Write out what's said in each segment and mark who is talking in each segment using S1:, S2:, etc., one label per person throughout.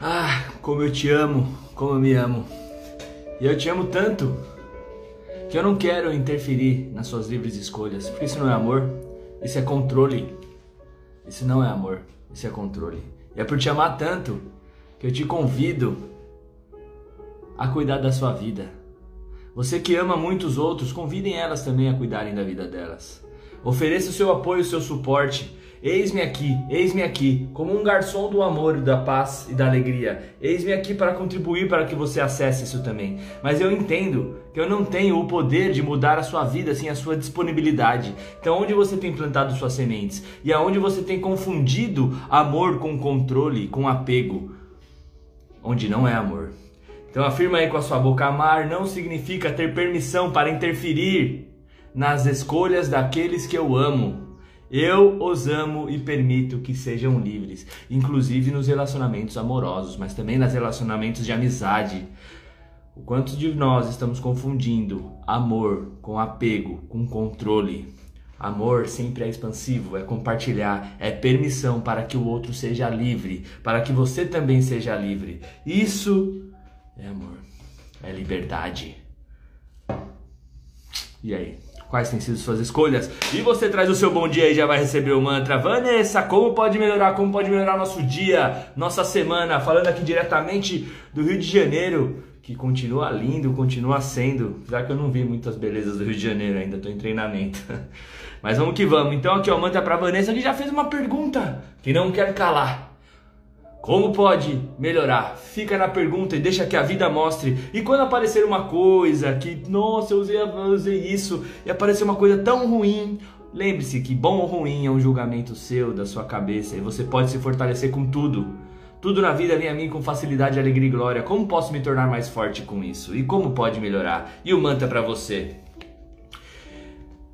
S1: Ah, como eu te amo, como eu me amo. E eu te amo tanto que eu não quero interferir nas suas livres escolhas, porque isso não é amor, isso é controle. Isso não é amor, isso é controle. E é por te amar tanto que eu te convido a cuidar da sua vida. Você que ama muitos outros, convidem elas também a cuidarem da vida delas. Ofereça o seu apoio, o seu suporte. Eis-me aqui, eis-me aqui, como um garçom do amor, da paz e da alegria. Eis-me aqui para contribuir para que você acesse isso também. Mas eu entendo que eu não tenho o poder de mudar a sua vida sem a sua disponibilidade. Então, onde você tem plantado suas sementes e aonde você tem confundido amor com controle, com apego, onde não é amor. Então, afirma aí com a sua boca: amar não significa ter permissão para interferir nas escolhas daqueles que eu amo. Eu os amo e permito que sejam livres, inclusive nos relacionamentos amorosos, mas também nos relacionamentos de amizade. O quanto de nós estamos confundindo amor com apego, com controle. Amor sempre é expansivo, é compartilhar, é permissão para que o outro seja livre, para que você também seja livre. Isso é amor, é liberdade. E aí? Quais têm sido suas escolhas. E você traz o seu bom dia e já vai receber o mantra. Vanessa, como pode melhorar? Como pode melhorar nosso dia, nossa semana? Falando aqui diretamente do Rio de Janeiro, que continua lindo, continua sendo. Já que eu não vi muitas belezas do Rio de Janeiro ainda, estou em treinamento. Mas vamos que vamos. Então aqui ó, mantra para Vanessa que já fez uma pergunta que não quer calar. Como pode melhorar? Fica na pergunta e deixa que a vida mostre. E quando aparecer uma coisa que, nossa, eu usei, eu usei isso e aparecer uma coisa tão ruim, lembre-se que bom ou ruim é um julgamento seu, da sua cabeça, e você pode se fortalecer com tudo. Tudo na vida vem a mim com facilidade, alegria e glória. Como posso me tornar mais forte com isso? E como pode melhorar? E o mantra para você.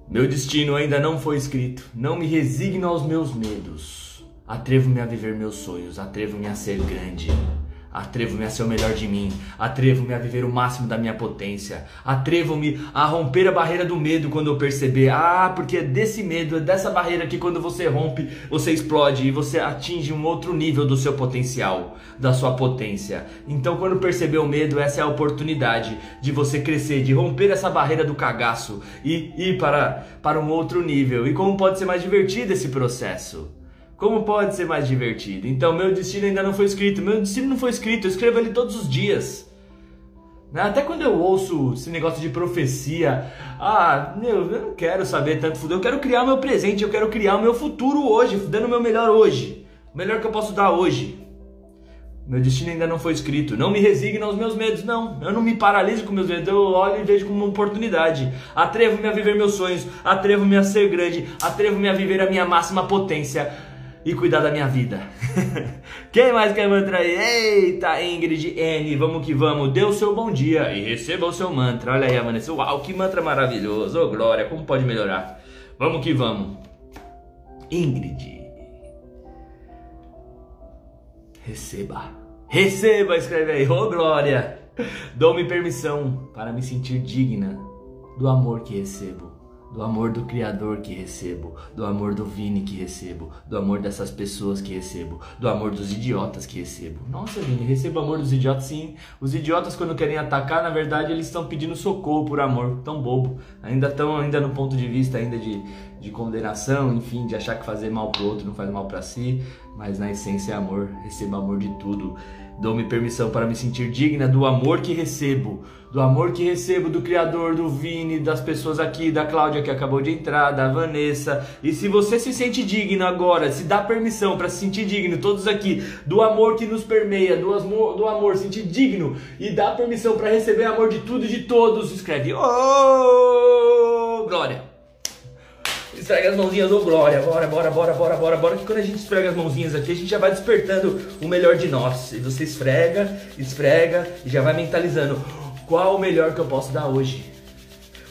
S1: Meu destino ainda não foi escrito. Não me resigno aos meus medos. Atrevo-me a viver meus sonhos, atrevo-me a ser grande. Atrevo-me a ser o melhor de mim. Atrevo-me a viver o máximo da minha potência. Atrevo-me a romper a barreira do medo quando eu perceber. Ah, porque é desse medo, é dessa barreira que quando você rompe, você explode e você atinge um outro nível do seu potencial, da sua potência. Então, quando perceber o medo, essa é a oportunidade de você crescer, de romper essa barreira do cagaço e ir para, para um outro nível. E como pode ser mais divertido esse processo? Como pode ser mais divertido? Então, meu destino ainda não foi escrito. Meu destino não foi escrito, eu escrevo ele todos os dias. Né? Até quando eu ouço esse negócio de profecia, ah, meu, eu não quero saber tanto eu quero criar o meu presente, eu quero criar o meu futuro hoje, dando o meu melhor hoje, o melhor que eu posso dar hoje. Meu destino ainda não foi escrito. Não me resigno aos meus medos, não. Eu não me paraliso com meus medos, eu olho e vejo como uma oportunidade. Atrevo-me a viver meus sonhos, atrevo-me a ser grande, atrevo-me a viver a minha máxima potência e cuidar da minha vida. Quem mais quer mantra aí? Eita, Ingrid N, vamos que vamos. Dê o seu bom dia e receba o seu mantra. Olha aí, Vanessa. Uau, que mantra maravilhoso. Ô, Glória, como pode melhorar? Vamos que vamos. Ingrid. Receba. Receba, escreve aí. Ô, oh, Glória. Dou-me permissão para me sentir digna do amor que recebo do amor do Criador que recebo, do amor do Vini que recebo, do amor dessas pessoas que recebo, do amor dos idiotas que recebo. Nossa, Vini, recebo amor dos idiotas sim. Os idiotas quando querem atacar, na verdade, eles estão pedindo socorro por amor, tão bobo. Ainda estão ainda no ponto de vista ainda de, de condenação, enfim, de achar que fazer mal pro outro não faz mal para si, mas na essência é amor. Recebo amor de tudo. Dou-me permissão para me sentir digna do amor que recebo, do amor que recebo do Criador, do Vini, das pessoas aqui, da Cláudia que acabou de entrar, da Vanessa. E se você se sente digno agora, se dá permissão para se sentir digno, todos aqui, do amor que nos permeia, do amor, do amor sentir digno e dá permissão para receber amor de tudo e de todos, escreve: Oh, glória! Esfrega as mãozinhas, ô oh, glória, bora, bora, bora, bora, bora, bora, que quando a gente esfrega as mãozinhas aqui, a gente já vai despertando o melhor de nós. E você esfrega, esfrega e já vai mentalizando qual o melhor que eu posso dar hoje.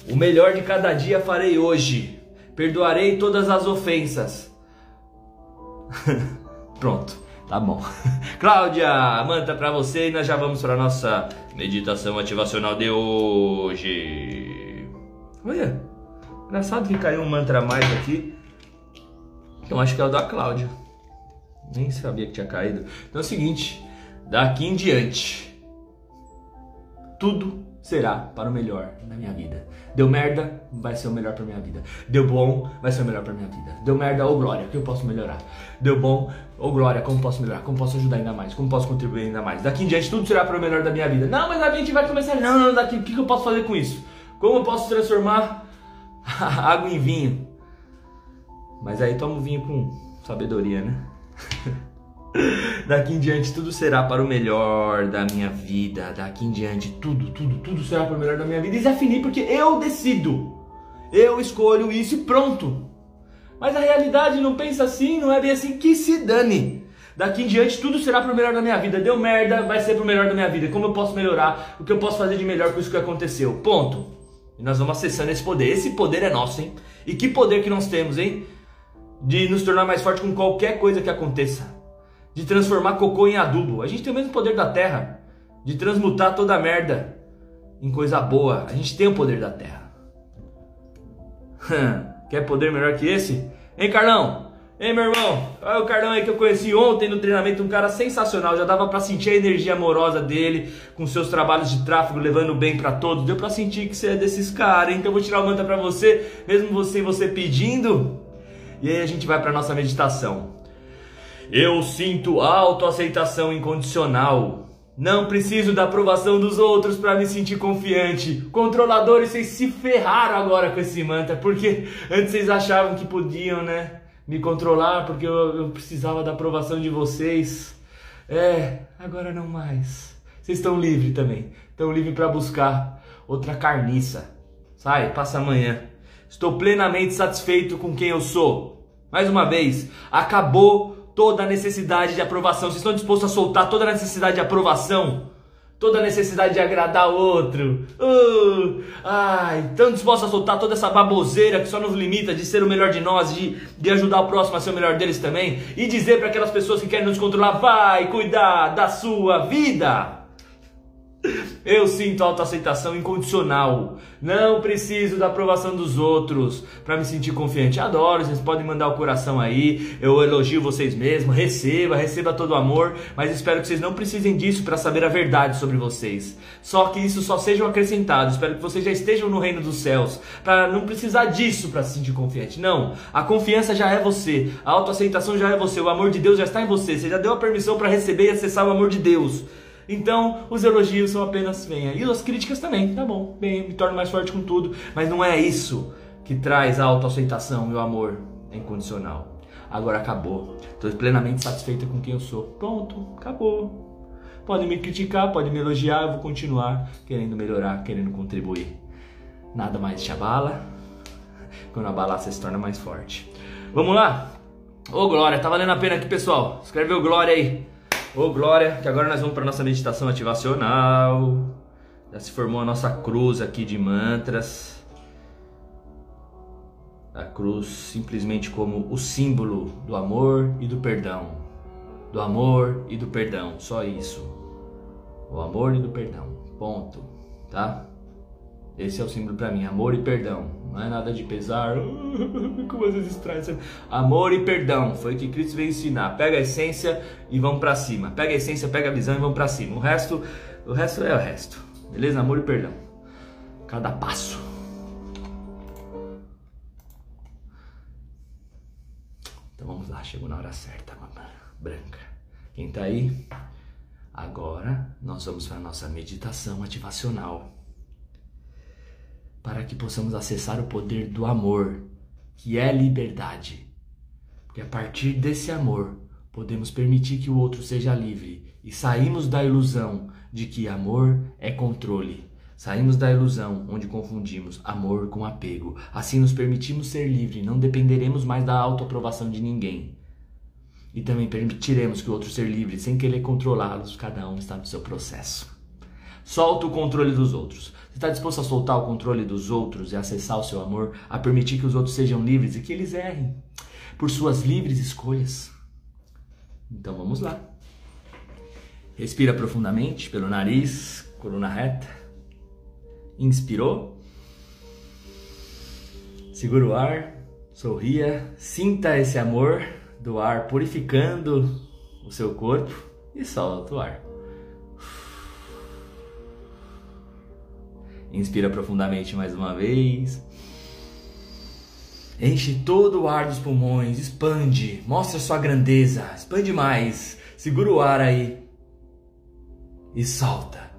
S1: O melhor de cada dia farei hoje. Perdoarei todas as ofensas. Pronto, tá bom. Cláudia, manta pra você e nós já vamos para nossa meditação ativacional de hoje. Olha. Engraçado que caiu um mantra a mais aqui. Eu acho que é o da Cláudia. Nem sabia que tinha caído. Então é o seguinte: daqui em diante, tudo será para o melhor na minha vida. Deu merda, vai ser o melhor para minha vida. Deu bom, vai ser o melhor para minha vida. Deu merda, ou oh glória, que eu posso melhorar. Deu bom, ou oh glória, como posso melhorar? Como posso ajudar ainda mais? Como posso contribuir ainda mais? Daqui em diante tudo será para o melhor da minha vida. Não, mas a gente vai começar. Não, não, daqui, o que, que eu posso fazer com isso? Como eu posso transformar água em vinho? Mas aí toma o vinho com sabedoria, né? Daqui em diante tudo será para o melhor da minha vida. Daqui em diante tudo, tudo, tudo será para o melhor da minha vida. E já fini porque eu decido. Eu escolho isso e pronto. Mas a realidade não pensa assim, não é bem assim que se dane. Daqui em diante tudo será para o melhor da minha vida. Deu merda, vai ser para o melhor da minha vida. Como eu posso melhorar? O que eu posso fazer de melhor com isso que aconteceu? Ponto. Nós vamos acessando esse poder. Esse poder é nosso, hein? E que poder que nós temos, hein? De nos tornar mais forte com qualquer coisa que aconteça de transformar cocô em adubo. A gente tem o mesmo poder da terra, de transmutar toda a merda em coisa boa. A gente tem o poder da terra. Quer poder melhor que esse? Hein, Carlão? Hein, meu irmão? Olha o Carlão aí que eu conheci ontem no treinamento, um cara sensacional. Já dava para sentir a energia amorosa dele, com seus trabalhos de tráfego, levando bem para todos. Deu para sentir que você é desses caras, então eu vou tirar o manta para você, mesmo você você pedindo. E aí a gente vai para nossa meditação. Eu sinto autoaceitação incondicional. Não preciso da aprovação dos outros para me sentir confiante. Controladores, vocês se ferraram agora com esse mantra, porque antes vocês achavam que podiam, né? Me controlar porque eu, eu precisava da aprovação de vocês. É, agora não mais. Vocês estão livres também. Estão livres para buscar outra carniça. Sai, passa amanhã. Estou plenamente satisfeito com quem eu sou. Mais uma vez, acabou toda a necessidade de aprovação. Vocês estão dispostos a soltar toda a necessidade de aprovação? Toda a necessidade de agradar outro? Uh, ai, estão dispostos a soltar toda essa baboseira que só nos limita de ser o melhor de nós, de, de ajudar o próximo a ser o melhor deles também? E dizer para aquelas pessoas que querem nos controlar, vai cuidar da sua vida? Eu sinto autoaceitação incondicional. Não preciso da aprovação dos outros para me sentir confiante. Adoro, vocês podem mandar o coração aí. Eu elogio vocês mesmos. Receba, receba todo o amor. Mas espero que vocês não precisem disso para saber a verdade sobre vocês. Só que isso só seja acrescentado. Espero que vocês já estejam no reino dos céus para não precisar disso para se sentir confiante. Não, a confiança já é você. A autoaceitação já é você. O amor de Deus já está em você. Você já deu a permissão para receber e acessar o amor de Deus. Então, os elogios são apenas venha. E as críticas também, tá bom, bem, me torno mais forte com tudo. Mas não é isso que traz a autoaceitação e o amor incondicional. Agora acabou. Estou plenamente satisfeita com quem eu sou. Pronto, acabou. Podem me criticar, podem me elogiar, eu vou continuar querendo melhorar, querendo contribuir. Nada mais te abala. Quando abalar, você se torna mais forte. Vamos lá? Ô Glória, tá valendo a pena aqui, pessoal. Escreve o Glória aí. Ô glória, que agora nós vamos para nossa meditação ativacional. Já se formou a nossa cruz aqui de mantras. A cruz simplesmente como o símbolo do amor e do perdão. Do amor e do perdão, só isso. O amor e do perdão. Ponto, tá? Esse é o símbolo para mim, amor e perdão. Não é nada de pesar. Como às vezes traz. Amor e perdão. Foi o que Cristo veio ensinar. Pega a essência e vamos para cima. Pega a essência, pega a visão e vamos para cima. O resto, o resto é o resto. Beleza? Amor e perdão. Cada passo. Então vamos lá, chegou na hora certa, mamãe branca. Quem tá aí? Agora nós vamos para a nossa meditação ativacional para que possamos acessar o poder do amor, que é liberdade. Porque a partir desse amor, podemos permitir que o outro seja livre e saímos da ilusão de que amor é controle. Saímos da ilusão onde confundimos amor com apego. Assim nos permitimos ser livres, não dependeremos mais da autoaprovação de ninguém. E também permitiremos que o outro ser livre sem querer controlá-los, cada um está no seu processo. Solta o controle dos outros. Você está disposto a soltar o controle dos outros e acessar o seu amor, a permitir que os outros sejam livres e que eles errem por suas livres escolhas? Então vamos lá. Respira profundamente pelo nariz, coluna reta. Inspirou. Segura o ar, sorria, sinta esse amor do ar purificando o seu corpo e solta o ar. Inspira profundamente mais uma vez. Enche todo o ar dos pulmões, expande, mostra sua grandeza, expande mais. Segura o ar aí e solta.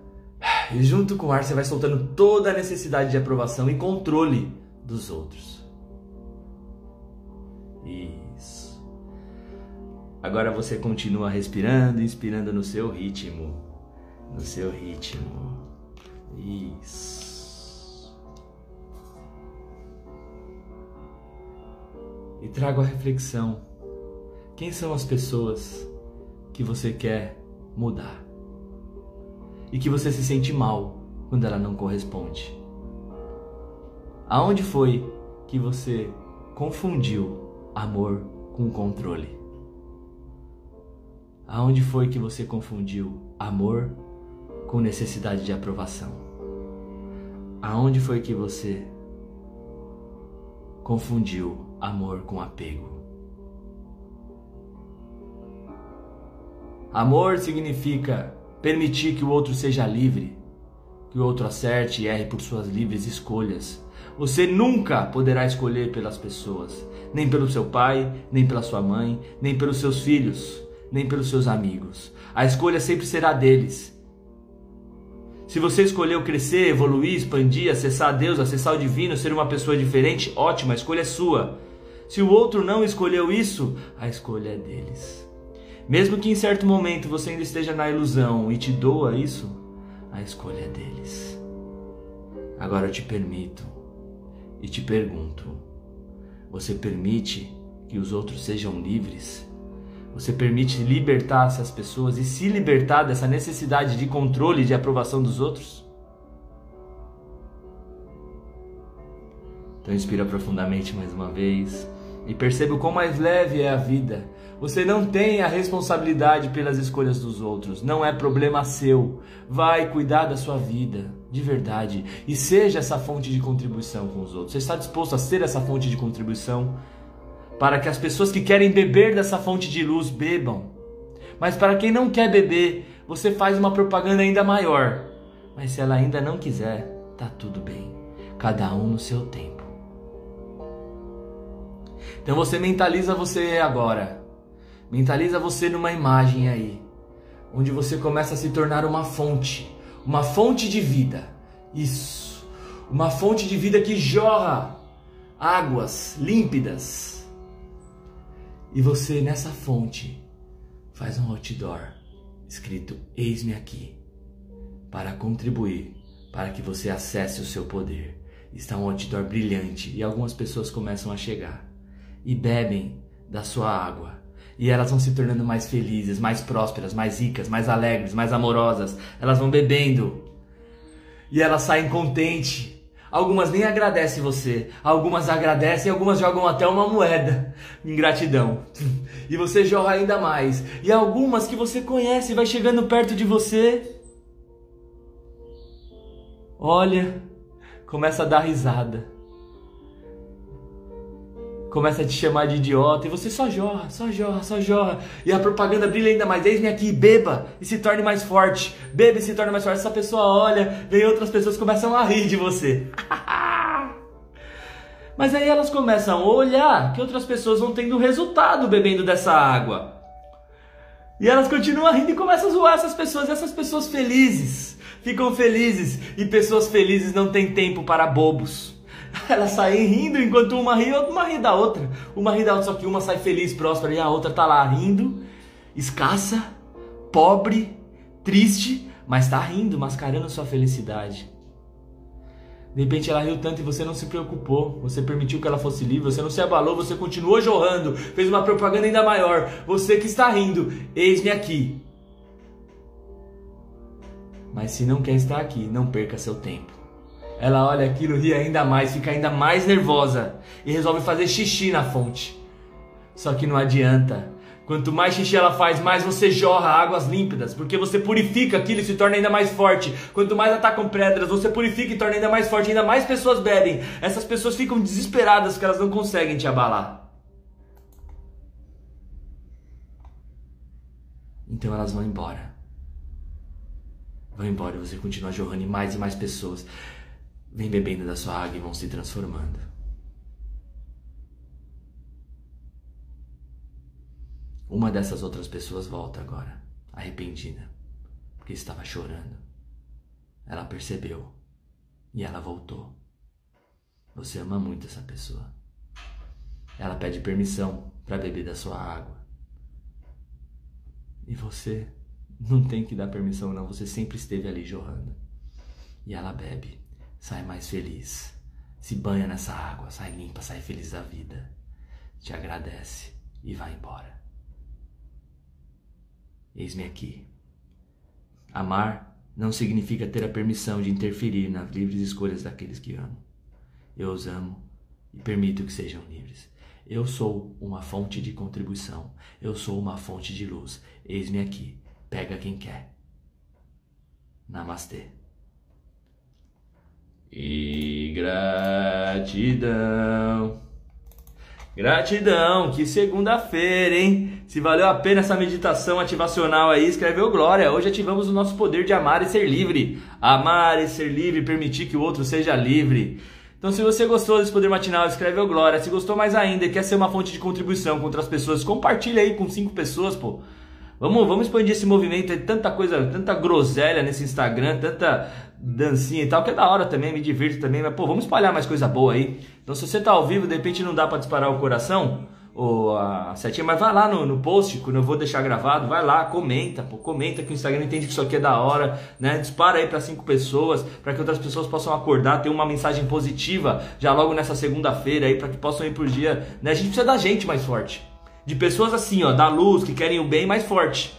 S1: E junto com o ar você vai soltando toda a necessidade de aprovação e controle dos outros. Isso. Agora você continua respirando, inspirando no seu ritmo. No seu ritmo. Isso. E trago a reflexão: quem são as pessoas que você quer mudar? E que você se sente mal quando ela não corresponde? Aonde foi que você confundiu amor com controle? Aonde foi que você confundiu amor com necessidade de aprovação? Aonde foi que você confundiu amor com apego? Amor significa permitir que o outro seja livre, que o outro acerte e erre por suas livres escolhas. Você nunca poderá escolher pelas pessoas, nem pelo seu pai, nem pela sua mãe, nem pelos seus filhos, nem pelos seus amigos. A escolha sempre será deles. Se você escolheu crescer, evoluir, expandir, acessar Deus, acessar o divino, ser uma pessoa diferente, ótima, a escolha é sua. Se o outro não escolheu isso, a escolha é deles. Mesmo que em certo momento você ainda esteja na ilusão e te doa isso, a escolha é deles. Agora eu te permito e te pergunto: você permite que os outros sejam livres? Você permite libertar essas pessoas e se libertar dessa necessidade de controle e de aprovação dos outros? Então inspira profundamente mais uma vez e perceba o quão mais leve é a vida. Você não tem a responsabilidade pelas escolhas dos outros, não é problema seu. Vai cuidar da sua vida, de verdade, e seja essa fonte de contribuição com os outros. Você está disposto a ser essa fonte de contribuição? Para que as pessoas que querem beber dessa fonte de luz bebam. Mas para quem não quer beber, você faz uma propaganda ainda maior. Mas se ela ainda não quiser, tá tudo bem. Cada um no seu tempo. Então você mentaliza você agora. Mentaliza você numa imagem aí, onde você começa a se tornar uma fonte, uma fonte de vida. Isso. Uma fonte de vida que jorra águas límpidas e você nessa fonte faz um outdoor escrito Eis-me aqui para contribuir para que você acesse o seu poder. Está um outdoor brilhante e algumas pessoas começam a chegar e bebem da sua água. E elas vão se tornando mais felizes, mais prósperas, mais ricas, mais alegres, mais amorosas. Elas vão bebendo. E elas saem contentes Algumas nem agradecem você, algumas agradecem algumas jogam até uma moeda em gratidão. E você jorra ainda mais. E algumas que você conhece vai chegando perto de você. Olha, começa a dar risada começa a te chamar de idiota e você só jorra, só jorra, só jorra. E a propaganda brilha ainda mais. Eis-me aqui, beba e se torne mais forte. Beba e se torne mais forte. Essa pessoa olha, vem outras pessoas começam a rir de você. Mas aí elas começam a olhar que outras pessoas vão tendo resultado bebendo dessa água. E elas continuam rindo e começam a zoar essas pessoas, essas pessoas felizes. Ficam felizes e pessoas felizes não têm tempo para bobos. Elas saem rindo enquanto uma ri, uma ri da outra. Uma ri da outra, só que uma sai feliz, próspera e a outra tá lá rindo, escassa, pobre, triste, mas tá rindo, mascarando sua felicidade. De repente ela riu tanto e você não se preocupou, você permitiu que ela fosse livre, você não se abalou, você continuou jorrando, fez uma propaganda ainda maior. Você que está rindo, eis-me aqui. Mas se não quer estar aqui, não perca seu tempo. Ela olha aquilo, ri ainda mais, fica ainda mais nervosa e resolve fazer xixi na fonte. Só que não adianta. Quanto mais xixi ela faz, mais você jorra águas límpidas, porque você purifica aquilo e se torna ainda mais forte. Quanto mais atacam pedras, você purifica e torna ainda mais forte, ainda mais pessoas bebem. Essas pessoas ficam desesperadas porque elas não conseguem te abalar. Então elas vão embora. Vão embora e você continua jorrando em mais e mais pessoas. Vem bebendo da sua água e vão se transformando. Uma dessas outras pessoas volta agora, arrependida, porque estava chorando. Ela percebeu e ela voltou. Você ama muito essa pessoa. Ela pede permissão para beber da sua água. E você não tem que dar permissão, não. Você sempre esteve ali jorrando. E ela bebe, sai mais feliz, se banha nessa água, sai limpa, sai feliz da vida, te agradece e vai embora. Eis-me aqui. Amar não significa ter a permissão de interferir nas livres escolhas daqueles que amo. Eu os amo e permito que sejam livres. Eu sou uma fonte de contribuição. Eu sou uma fonte de luz. Eis-me aqui. Pega quem quer. Namastê. E gratidão. Gratidão, que segunda-feira, hein? Se valeu a pena essa meditação ativacional aí, escreveu Glória. Hoje ativamos o nosso poder de amar e ser livre. Amar e ser livre, permitir que o outro seja livre. Então, se você gostou desse poder matinal, escreve Glória. Se gostou mais ainda e quer ser uma fonte de contribuição com outras pessoas, compartilha aí com cinco pessoas, pô. Vamos, vamos expandir esse movimento, tem tanta coisa, tanta groselha nesse Instagram, tanta dancinha e tal, que é da hora também, me divirto também, mas pô, vamos espalhar mais coisa boa aí. Então se você tá ao vivo, de repente não dá para disparar o coração, ou a setinha, mas vai lá no, no post, quando eu vou deixar gravado, vai lá, comenta, pô, comenta que o Instagram entende que isso aqui é da hora, né? Dispara aí para cinco pessoas, para que outras pessoas possam acordar, ter uma mensagem positiva já logo nessa segunda-feira aí, para que possam ir por dia, né? A gente precisa da gente mais forte de pessoas assim, ó, da luz, que querem o bem mais forte.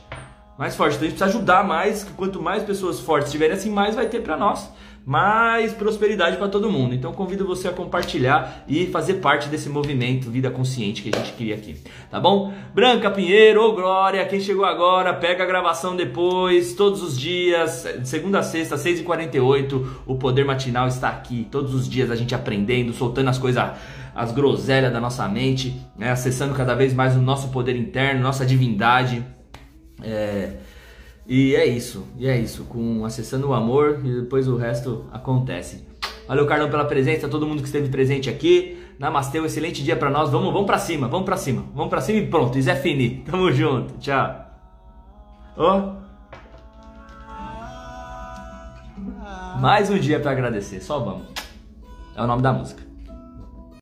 S1: Mais forte. Então a gente precisa ajudar mais, que quanto mais pessoas fortes tiverem assim, mais vai ter para nós. Mais prosperidade para todo mundo. Então convido você a compartilhar e fazer parte desse movimento Vida Consciente que a gente cria aqui. Tá bom? Branca Pinheiro, ô Glória, quem chegou agora, pega a gravação depois, todos os dias, segunda a sexta, 6h48, o Poder Matinal está aqui. Todos os dias a gente aprendendo, soltando as coisas as groselhas da nossa mente, né? acessando cada vez mais o nosso poder interno, nossa divindade. É, e é isso, e é isso, com acessando o amor e depois o resto acontece. Valeu, Carlão, pela presença, todo mundo que esteve presente aqui. Namastê, um excelente dia para nós. Vamos, vamos para cima, vamos para cima. Vamos para cima e pronto, Zé Fini. Tamo junto. Tchau. Oh. Mais um dia para agradecer, só vamos. É o nome da música.